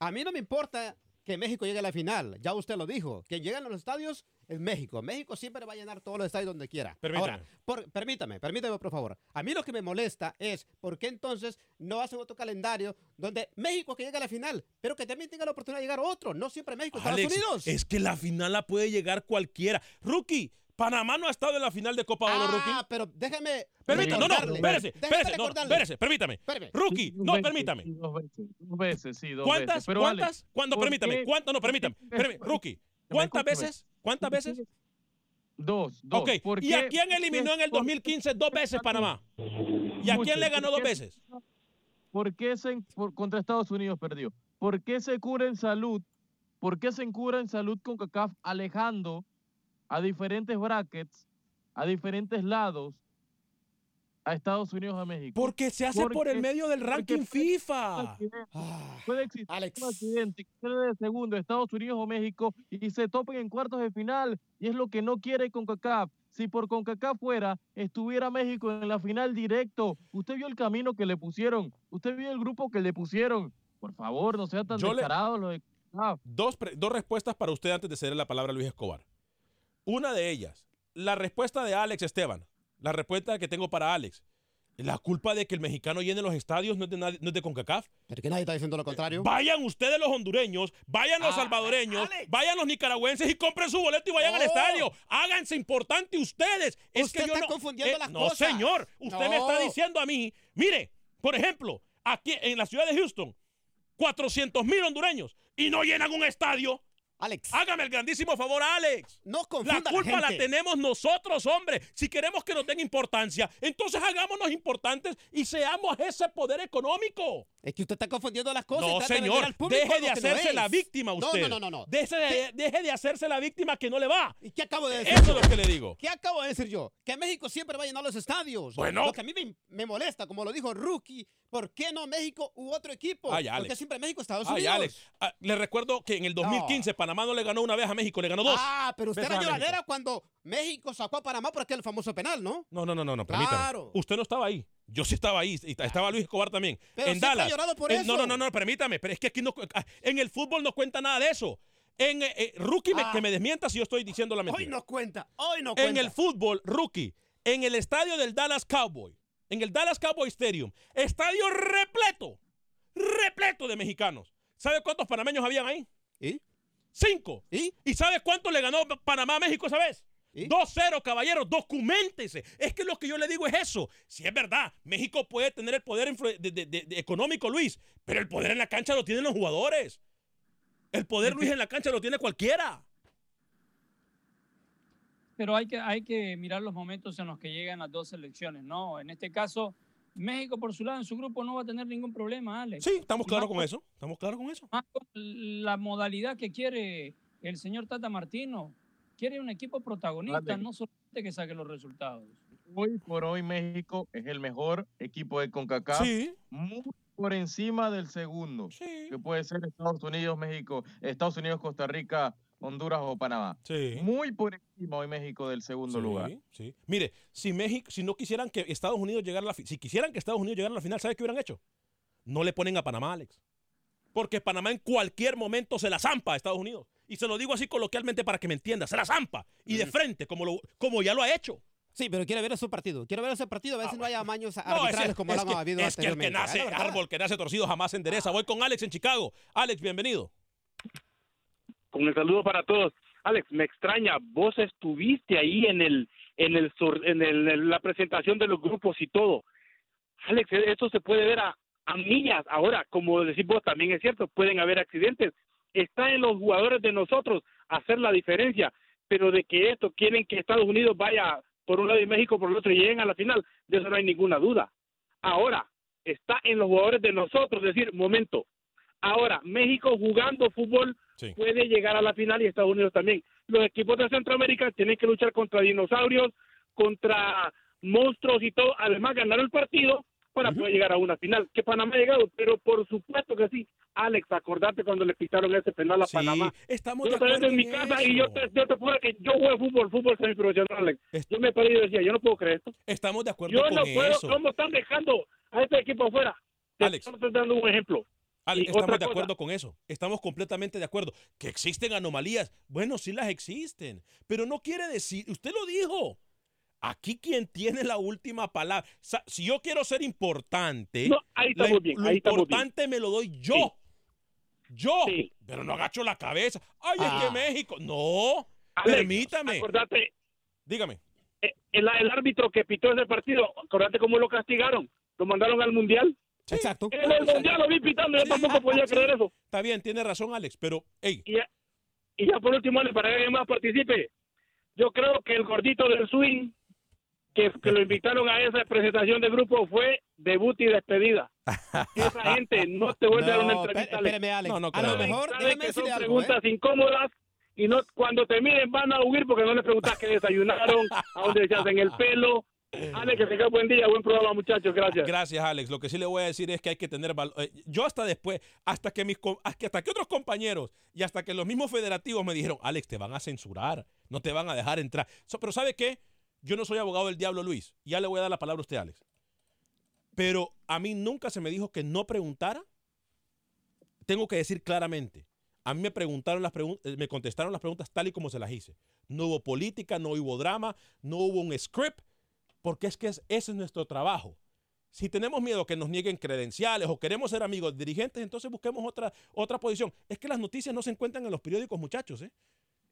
a mí no me importa que México llegue a la final. Ya usted lo dijo. Que llegan a los estadios es México. México siempre va a llenar todos los estadios donde quiera. Permítame. Ahora, por- permítame, permítame, por favor. A mí lo que me molesta es por qué entonces no hacen otro calendario donde México que llegue a la final, pero que también tenga la oportunidad de llegar otro. No siempre México, Estados Alex, Unidos. es que la final la puede llegar cualquiera. Rookie, Panamá no ha estado en la final de Copa Oro, Rookie. Ah, pero déjame. Permítame, no, no, espérese, Déjeme espérese, no, espérese, permítame. Rookie, Dos no, veces, permítame. Dos veces, dos veces, sí, dos ¿Cuántas? veces. Pero, ¿Cuántas? ¿Cuándo? ¿por Permítame. ¿Cuántas? No, permítame. Espérame, Rookie. ¿Cuántas veces? ¿Cuántas veces? Dos, dos. Ok. ¿Por ¿Y a quién eliminó en el por- 2015 dos veces Panamá? ¿Y a quién le ganó dos veces? ¿Por qué se, por- contra Estados Unidos perdió? ¿Por qué se cura en salud? ¿Por qué se cura en salud con CACAF alejando a diferentes brackets, a diferentes lados, a Estados Unidos a México? Porque se hace por el medio del ranking puede- FIFA. Puede existir un accidente que de segundo Estados Unidos o México y se topen en cuartos de final. Y es lo que no quiere CONCACAF. Si por CONCACAF fuera, estuviera México en la final directo. Usted vio el camino que le pusieron. Usted vio el grupo que le pusieron. Por favor, no sea tan Yo le- descarado lo de CONCACAF. Dos, pre- dos respuestas para usted antes de ceder la palabra a Luis Escobar. Una de ellas, la respuesta de Alex Esteban, la respuesta que tengo para Alex. La culpa de que el mexicano llene los estadios no es de, nadie- no es de CONCACAF. ¿Pero que nadie está diciendo lo contrario? Vayan ustedes los hondureños, vayan los Ah, salvadoreños, vayan los nicaragüenses y compren su boleto y vayan al No. estadio. Háganse importante ustedes. Es Usted que yo está no, eh, confundiendo las no, cosas. señor. Usted me está No. diciendo a mí, mire, por ejemplo, aquí en la ciudad de Houston, 400 mil hondureños y no llenan un estadio. Alex. Hágame el grandísimo favor, Alex. No confunda la culpa la, gente. tenemos nosotros, hombre. Si queremos que nos den importancia, entonces hagámonos importantes y seamos ese poder económico. Es que usted está confundiendo las cosas. No, señor, deje de no hacerse la víctima usted. No, no, no, no. Deje de, deje de hacerse la víctima que no le va. ¿Y qué acabo de decir? Eso yo? es lo que le digo. ¿Qué acabo de decir yo? Que México siempre va a llenar los estadios. Bueno. Lo que a mí me, me molesta, como lo dijo Rookie, ¿por qué no México u otro equipo? Ay, ¿Por Alex. qué siempre México, Estados Ay, Unidos? Alex, ah, le recuerdo que en el 2015 Panamá no le ganó una vez a México, le ganó dos. Ah, pero usted era lloradera cuando México sacó a Panamá por aquel famoso penal, ¿no? No, no, no, no, no, permítame. Claro. Usted no estaba ahí. Yo sí estaba ahí. y Estaba Luis Escobar también. Pero en Dallas. llorado por eso. No, no, no, no, permítame. Pero es que aquí no, ah, en el fútbol no cuenta nada de eso. En eh, eh, rookie, me- Ah. que me desmienta si yo estoy diciendo la Hoy mentira. no cuenta, hoy no cuenta. en el fútbol, rookie, en el estadio del Dallas Cowboy, en el Dallas Cowboy Stadium, estadio repleto, repleto de mexicanos. ¿Sabe cuántos panameños habían ahí? ¿Y? Cinco. ¿Y? ¿Y sabe cuánto le ganó Panamá a México esa vez? 2-0, caballeros, documentese. Es que lo que yo le digo es eso. Si es verdad, México puede tener el poder de- de- de- económico, Luis, pero el poder en la cancha lo tienen los jugadores. El poder, Luis, en la cancha lo tiene cualquiera. pero hay que, hay que mirar los momentos en los que llegan las dos selecciones, ¿no? En este caso, México por su lado en su grupo no va a tener ningún problema, Alex. Sí, estamos claros con eso. Estamos claros con eso. más con la modalidad que quiere el señor Tata Martino. Quiere un equipo protagonista, Vale. no solamente que saque los resultados. Hoy por hoy México es el mejor equipo de CONCACAF. Sí. Muy por encima del segundo. Que puede ser Estados Unidos, México, Estados Unidos, Costa Rica, Honduras o Panamá. Sí. Muy por encima hoy México del segundo Sí, lugar. sí. Mire, si México, si no quisieran que Estados Unidos llegara a la fi- si quisieran que Estados Unidos llegara a la final, ¿sabes qué hubieran hecho? No le ponen a Panamá, Alex. Porque Panamá en cualquier momento se la zampa a Estados Unidos. Y se lo digo así coloquialmente para que me entienda, se la zampa. Y de frente, como, lo, como ya lo ha hecho. Sí, pero quiere ver ese partido. Quiero ver ese partido, a ver si no hay amaños No, arbitrales ese- como es lo que- habido es que el que nace Es árbol, que nace torcido, jamás se endereza. Voy con Alex en Chicago. Alex, bienvenido. Con el saludo para todos. Alex, me extraña, vos estuviste ahí en el en el en, el- en la presentación de los grupos y todo. Alex, e- esto se puede ver a, a millas. Ahora, como decís vos, también es cierto, pueden haber accidentes. Está en los jugadores de nosotros hacer la diferencia, pero de que esto quieren que Estados Unidos vaya por un lado y México por el otro y lleguen a la final, de eso no hay ninguna duda. Ahora, está en los jugadores de nosotros decir, momento, ahora México jugando fútbol puede llegar a la final y Estados Unidos también. Los equipos de Centroamérica tienen que luchar contra dinosaurios, contra monstruos y todo, además ganar el partido para poder llegar a una final. Que Panamá ha llegado, pero por supuesto que sí. Alex, acordate cuando le pitaron ese penal a Sí, Panamá. estamos yo de en mi casa eso. y yo te, yo te juro que yo juego fútbol, fútbol semiprofesional, Alex. Yo me paré y decía, yo no puedo creer esto. Estamos de acuerdo Yo con no puedo, eso. ¿cómo están dejando a este equipo afuera? Te Alex. estoy dando un ejemplo. Y estamos de cosa, acuerdo con eso. Estamos completamente de acuerdo. Que existen anomalías. Bueno, sí las existen. Pero no quiere decir, usted lo dijo. Aquí quien tiene la última palabra. Si yo quiero ser importante, No, ahí estamos bien, lo ahí estamos bien. importante me lo doy yo. Yo. Pero no agacho la cabeza. Ay, es Ah. que México. No. Alex, permítame. Acordate, Dígame. eh, el, el árbitro que pitó ese partido, acordate cómo lo castigaron. Lo mandaron al mundial. Exacto. En el mundial lo vi pitando, yo tampoco podía creer eso. Está bien, tiene razón, Alex, pero, hey. Y ya, y ya por último, Ale, para que alguien más participe, yo creo que el gordito del swing, que, que lo invitaron a esa presentación de grupo, fue debut y despedida. Esa gente no te vuelve a dar una No, entrevista. espé- espéreme, Alex. No, no a lo mejor, que son algo, ¿eh? preguntas incómodas y no cuando te miren van a huir porque no les preguntas qué desayunaron, a dónde se hacen el pelo. Ale, que tenga buen día, buen programa, muchachos. Gracias. Gracias, Alex. Lo que sí le voy a decir es que hay que tener valor. Eh, Yo hasta después, hasta que mis hasta que otros compañeros y hasta que los mismos federativos me dijeron, Alex, te van a censurar, no te van a dejar entrar. Pero ¿sabe qué? Yo no soy abogado del diablo, Luis. Ya le voy a dar la palabra a usted, Alex. Pero a mí nunca se me dijo que no preguntara. Tengo que decir claramente. A mí me preguntaron las preguntas, me contestaron las preguntas tal y como se las hice. No hubo política, no hubo drama, no hubo un script, porque es que es- ese es nuestro trabajo. Si tenemos miedo que nos nieguen credenciales o queremos ser amigos de dirigentes, entonces busquemos otra, otra posición. Es que las noticias no se encuentran en los periódicos, muchachos. ¿eh?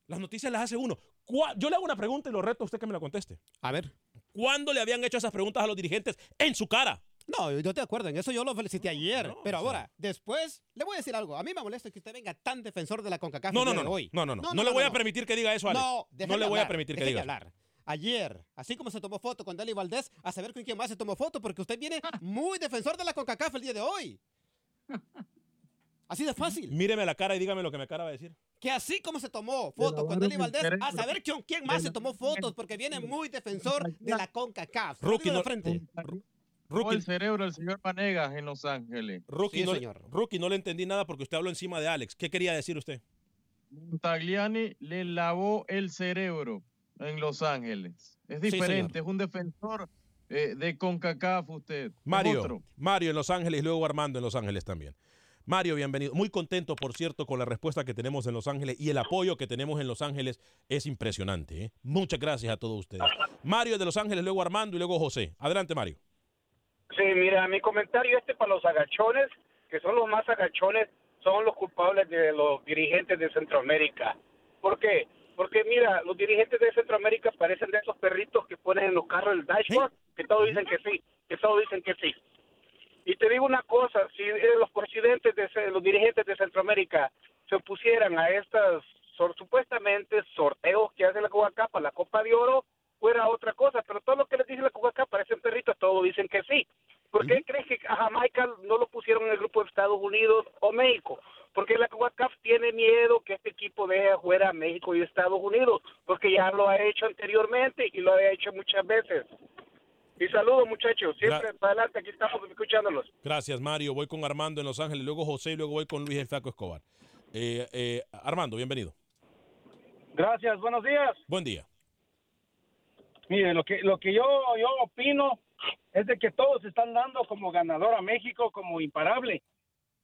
Las noticias las hace uno. ¿Cuá- Yo le hago una pregunta y lo reto a usted que me la conteste. A ver. ¿Cuándo le habían hecho esas preguntas a los dirigentes en su cara? No, yo de acuerdo, en eso yo lo felicité ayer. pero ahora, después, le voy a decir algo. A mí me molesta que usted venga tan defensor de la CONCACAF No, no, no, hoy. no, no, no, no le voy a permitir que diga eso, Alex. No, No le voy a permitir que diga eso. hablar. Ayer, así como se tomó foto con Dali Valdés, a saber con quién más se tomó foto, porque usted viene muy defensor de la CONCACAF el día de hoy. Así de fácil. Míreme la cara y dígame lo que me acaba de decir. Que así como se tomó foto con Dali Valdés, a saber con quién más se tomó fotos, porque viene muy defensor de la CONCACAF. Rookie, no- frente. Rookie. el cerebro del señor Vanegas en Los Ángeles. Rookie, no, Rookie, no le entendí nada porque usted habló encima de Alex. ¿Qué quería decir usted? Montagliani le lavó el cerebro en Los Ángeles. Es diferente, es un defensor eh, de CONCACAF usted. Mario, otro. Mario en Los Ángeles y luego Armando en Los Ángeles también. Mario, bienvenido. Muy contento, por cierto, con la respuesta que tenemos en Los Ángeles y el apoyo que tenemos en Los Ángeles es impresionante. ¿eh? Muchas gracias a todos ustedes. Mario de Los Ángeles, luego Armando y luego José. Adelante, Mario. Sí, mira, mi comentario este para los agachones, que son los más agachones, son los culpables de los dirigentes de Centroamérica. ¿Por qué? Porque mira, los dirigentes de Centroamérica parecen de esos perritos que ponen en los carros el dashboard, que todos dicen que sí, que todos dicen que sí. Y te digo una cosa, si eh, los presidentes de los dirigentes de Centroamérica se opusieran a estas sor- supuestamente sorteos que hace la CONCACAF para la Copa de Oro, fuera otra cosa, pero todo lo que les dice la CONCACAF parecen perritos, todos dicen que sí. ¿Por qué crees que a Jamaica no lo pusieron en el grupo de Estados Unidos o México? Porque la CONCACAF tiene miedo que este equipo deje fuera a México y Estados Unidos, porque ya lo ha hecho anteriormente y lo ha hecho muchas veces. Y saludos muchachos, siempre para adelante, aquí estamos escuchándolos. Gracias, Mario. Voy con Armando en Los Ángeles, luego José y luego voy con Luis el Flaco Escobar. Eh, eh, Armando, bienvenido. Gracias, buenos días. Buen día. Mire, lo que lo que yo yo opino es de que todos están dando como ganador a México como imparable.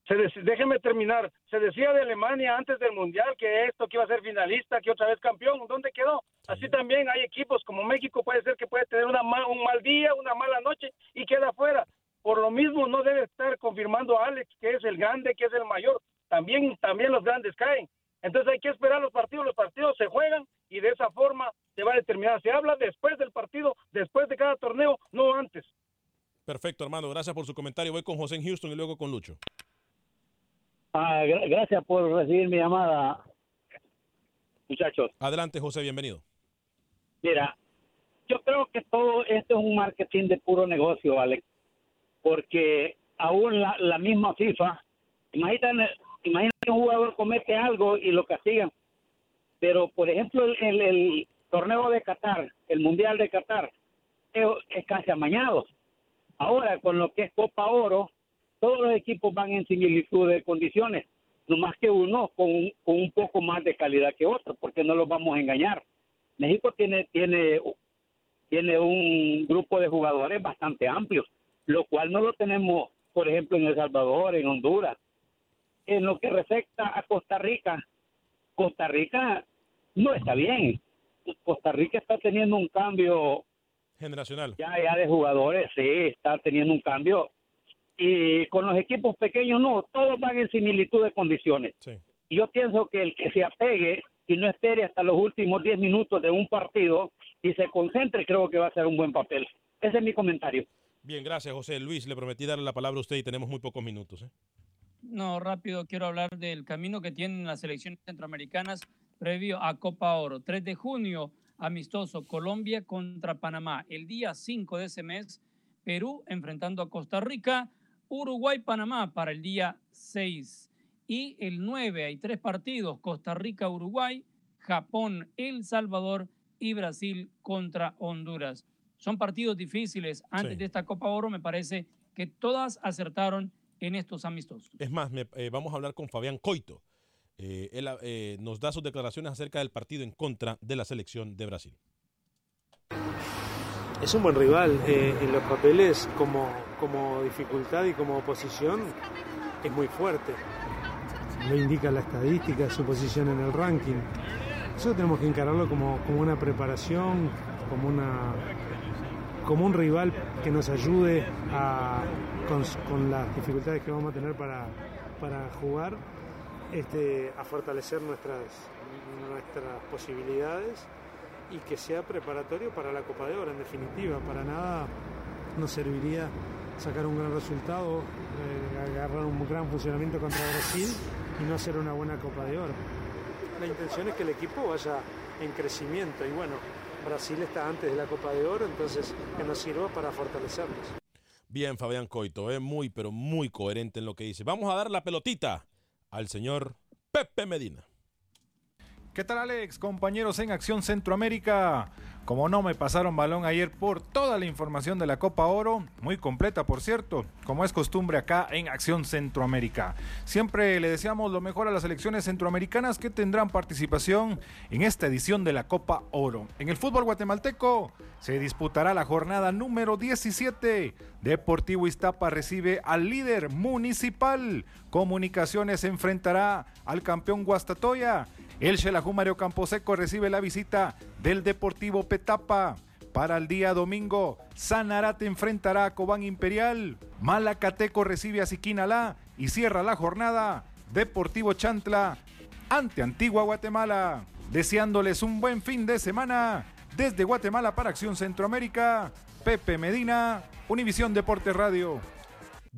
Se déjeme terminar. Se decía de Alemania antes del mundial que esto que iba a ser finalista, que otra vez campeón. ¿Dónde quedó? Así también hay equipos como México puede ser que puede tener una ma- un mal día, una mala noche y queda fuera. Por lo mismo no debe estar confirmando a Alex que es el grande, que es el mayor. También también los grandes caen. Entonces hay que esperar los partidos, los partidos se juegan y de esa forma se va a determinar. Se habla después del partido, después de cada torneo, no antes. Perfecto, Armando. Gracias por su comentario. Voy con José en Houston y luego con Lucho. Ah, gra- gracias por recibir mi llamada, muchachos. Adelante, José, bienvenido. Mira, yo creo que todo esto es un marketing de puro negocio, Alex, porque aún la, la misma FIFA, imagínate, imagínate un jugador comete algo y lo castigan, pero por ejemplo el, el- el torneo de Qatar, el Mundial de Qatar, es, es casi amañado. Ahora, con lo que es Copa Oro, todos los equipos van en similitud de condiciones, no más que uno con, con un poco más de calidad que otro, porque no los vamos a engañar. México tiene, tiene, tiene un grupo de jugadores bastante amplios, lo cual no lo tenemos, por ejemplo, en El Salvador, en Honduras. En lo que respecta a Costa Rica, Costa Rica no está bien. Costa Rica está teniendo un cambio Generacional. ya, ya de jugadores, sí, está teniendo un cambio. Y con los equipos pequeños no, todos van en similitud de condiciones. Y yo pienso que el que se apegue y no espere hasta los últimos 10 minutos de un partido y se concentre, creo que va a ser un buen papel. Ese es mi comentario. Bien, gracias, José. Luis, le prometí darle la palabra a usted y tenemos muy pocos minutos. ¿eh? No, rápido, quiero hablar del camino que tienen las selecciones centroamericanas previo a Copa Oro. 3 de junio, amistoso, Colombia contra Panamá. El día 5 de ese mes, Perú enfrentando a Costa Rica, Uruguay-Panamá para el día 6. Y el 9 hay tres partidos, Costa Rica-Uruguay, Japón-El Salvador y Brasil contra Honduras. Son partidos difíciles. Antes Sí. de esta Copa Oro me parece que todas acertaron en estos amistosos. Es más, me- eh, vamos a hablar con Fabián Coito. Eh, él eh, nos da sus declaraciones acerca del partido en contra de la selección de Brasil. Es un buen rival. eh, en los papeles, como, como dificultad y como oposición, es muy fuerte. Lo indica la estadística, su posición en el ranking. Nosotros tenemos que encararlo como, como una preparación, como, una, como un rival que nos ayude a, con, las dificultades que vamos a tener para, para jugar, este, a fortalecer nuestras, nuestras posibilidades y que sea preparatorio para la Copa de Oro, en definitiva. Para nada nos serviría sacar un gran resultado, eh, agarrar un gran funcionamiento contra Brasil y no hacer una buena Copa de Oro. La intención es que el equipo vaya en crecimiento y bueno, Brasil está antes de la Copa de Oro, entonces que nos sirva para fortalecernos. Bien, Fabián Coito, es muy, pero muy coherente en lo que dice. Vamos a dar la pelotita al señor Pepe Medina. ¿Qué tal Alex? Compañeros en Acción Centroamérica. Como no me pasaron balón ayer por toda la información de la Copa Oro, muy completa por cierto, como es costumbre acá en Acción Centroamérica. Siempre le deseamos lo mejor a las selecciones centroamericanas que tendrán participación en esta edición de la Copa Oro. En el fútbol guatemalteco se disputará la jornada número 17. Deportivo Iztapa recibe al líder municipal. Comunicaciones enfrentará al campeón Guastatoya. El Xelajú Mario Camposeco recibe la visita del Deportivo Petapa. Para el día domingo, Sanarate enfrentará a Cobán Imperial. Malacateco recibe a Siquinalá y cierra la jornada Deportivo Chantla ante Antigua Guatemala. Deseándoles un buen fin de semana. Desde Guatemala para Acción Centroamérica, Pepe Medina, Univisión Deportes Radio.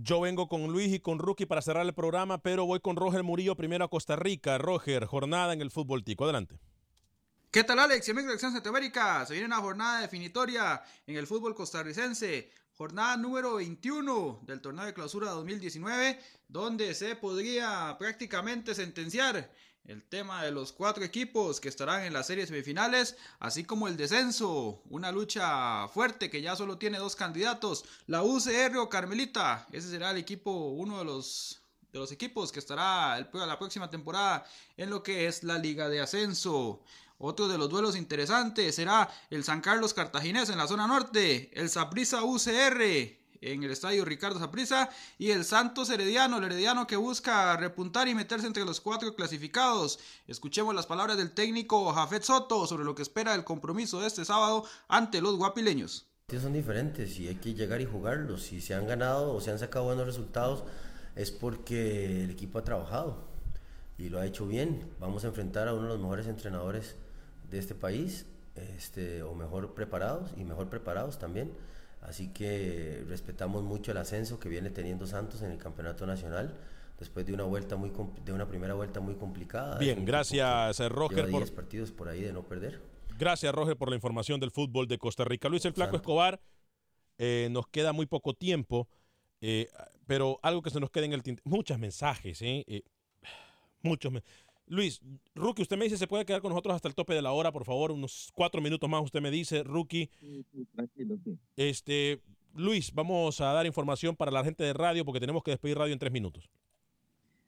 Yo vengo con Luis y con Rookie para cerrar el programa, pero voy con Roger Murillo primero a Costa Rica. Roger, jornada en el fútbol tico. Adelante. ¿Qué tal Alex? Amigos de Acción Centroamérica, se viene una jornada definitoria en el fútbol costarricense. Jornada número 21 del torneo de clausura 2019, donde se podría prácticamente sentenciar el tema de los cuatro equipos que estarán en las series semifinales, así como el descenso, una lucha fuerte que ya solo tiene dos candidatos, la UCR o Carmelita, ese será el equipo, uno de los, de los equipos que estará el, la próxima temporada en lo que es la liga de ascenso. Otro de los duelos interesantes será el San Carlos Cartaginés en la zona norte, el Saprissa UCR en el estadio Ricardo Saprissa y el Santos Herediano, el Herediano que busca repuntar y meterse entre los cuatro clasificados. Escuchemos las palabras del técnico Jafet Soto sobre lo que espera el compromiso de este sábado ante los guapileños. Son diferentes y hay que llegar y jugarlos. Si se han ganado o se han sacado buenos resultados es porque el equipo ha trabajado y lo ha hecho bien. Vamos a enfrentar a uno de los mejores entrenadores de este país, este, o mejor preparados y mejor preparados también Así que respetamos mucho el ascenso que viene teniendo Santos en el campeonato nacional después de una vuelta muy de una primera vuelta muy complicada. Bien, gracias eh, Roger por partidos por ahí de no perder. Gracias Roger por la información del fútbol de Costa Rica. Luis el Flaco Escobar, eh, nos queda muy poco tiempo, eh, pero algo que se nos queda en el tinte, muchos mensajes, eh, muchos mensajes Luis, Rookie, usted me dice, ¿se puede quedar con nosotros hasta el tope de la hora, por favor? Unos cuatro minutos más, usted me dice, Rookie. tranquilo, sí. Este, Luis, vamos a dar información para la gente de radio porque tenemos que despedir radio en tres minutos.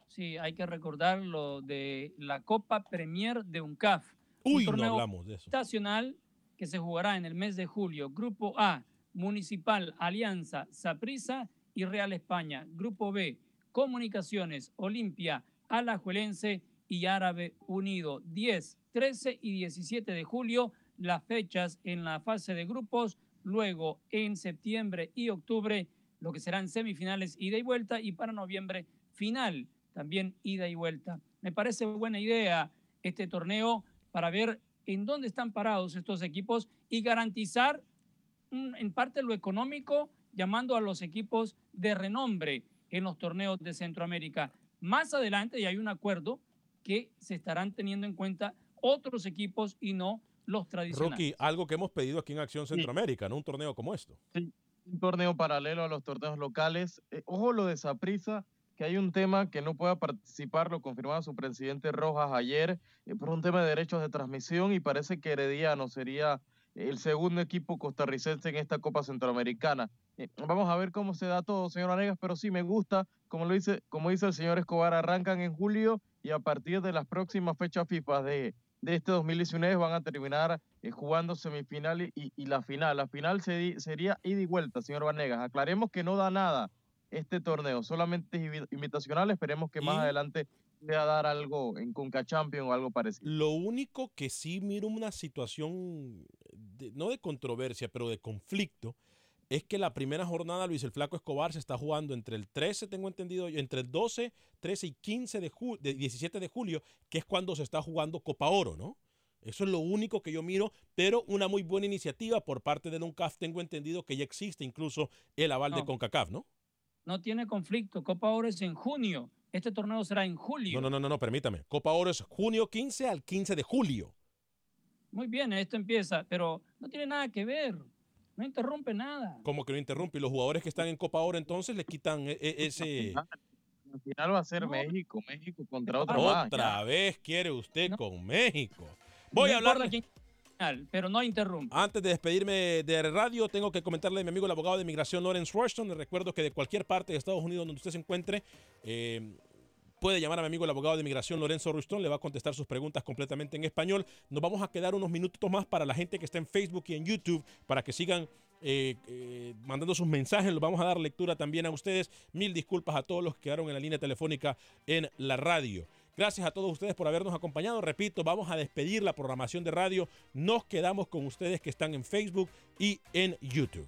Sí, hay que recordar lo de la Copa Premier de UNCAF. Uy, un no hablamos de eso. Estacional que se jugará en el mes de julio. Grupo A, Municipal, Alianza, Saprissa y Real España. Grupo B, Comunicaciones, Olimpia, Alajuelense y Árabe Unido. 10, 13 y 17 de julio, las fechas en la fase de grupos. Luego, en septiembre y octubre, lo que serán semifinales ida y vuelta. Y para noviembre, final, también ida y vuelta. Me parece buena idea este torneo para ver en dónde están parados estos equipos y garantizar mm, en parte lo económico, llamando a los equipos de renombre en los torneos de Centroamérica. Más adelante, y hay un acuerdo, que se estarán teniendo en cuenta otros equipos y no los tradicionales. Rookie, algo que hemos pedido aquí en Acción Centroamérica, ¿no? Un torneo como esto. Sí, un torneo paralelo a los torneos locales. Eh, ojo lo de Saprisa, que hay un tema que no pueda participar, lo confirmaba su presidente Rojas ayer, eh, por un tema de derechos de transmisión y parece que Herediano sería el segundo equipo costarricense en esta Copa Centroamericana. Eh, vamos a ver cómo se da todo, señor Anegas, pero sí me gusta, como lo dice, como dice el señor Escobar, arrancan en julio y a partir de las próximas fechas FIFA de, de este 2019 van a terminar eh, jugando semifinal y, y, la final. La final sería ida y vuelta, señor Vanegas. Aclaremos que no da nada este torneo, solamente invitacional. Esperemos que más adelante a dar algo en Conca Champions o algo parecido. Lo único que sí miro una situación, no de controversia, pero de conflicto, es que la primera jornada Luis el Flaco Escobar se está jugando entre el 13, tengo entendido, entre el 12, 13 y 15 de, de 17 de julio, que es cuando se está jugando Copa Oro, ¿no? Eso es lo único que yo miro, pero una muy buena iniciativa por parte de CAF. Tengo entendido que ya existe incluso el aval de. CONCACAF, ¿no? No tiene conflicto. Copa Oro es en junio. Este torneo será en julio. No, no, no, no, no, permítame. Copa Oro es junio 15 al 15 de julio. Muy bien, esto empieza, pero no tiene nada que ver. No interrumpe nada. Como que no interrumpe. Y los jugadores que están en Copa Oro entonces le quitan e- e- ese... Al final va a ser México, México contra otro más. Otra vez quiere usted con México. Voy No a hablar... quién pero no interrumpe. Antes de despedirme de radio, tengo que comentarle a mi amigo el abogado de inmigración Lawrence Rushton. Le recuerdo que de cualquier parte de Estados Unidos donde usted se encuentre, eh, puede llamar a mi amigo el abogado de inmigración Lorenzo Rushton. Le va a contestar sus preguntas completamente en español. Nos vamos a quedar unos minutos más para la gente que está en Facebook y en YouTube para que sigan eh, eh, mandando sus mensajes. Los vamos a dar lectura también a ustedes. Mil disculpas a todos los que quedaron en la línea telefónica en la radio. Gracias a todos ustedes por habernos acompañado. Repito, vamos a despedir la programación de radio. Nos quedamos con ustedes que están en Facebook y en YouTube.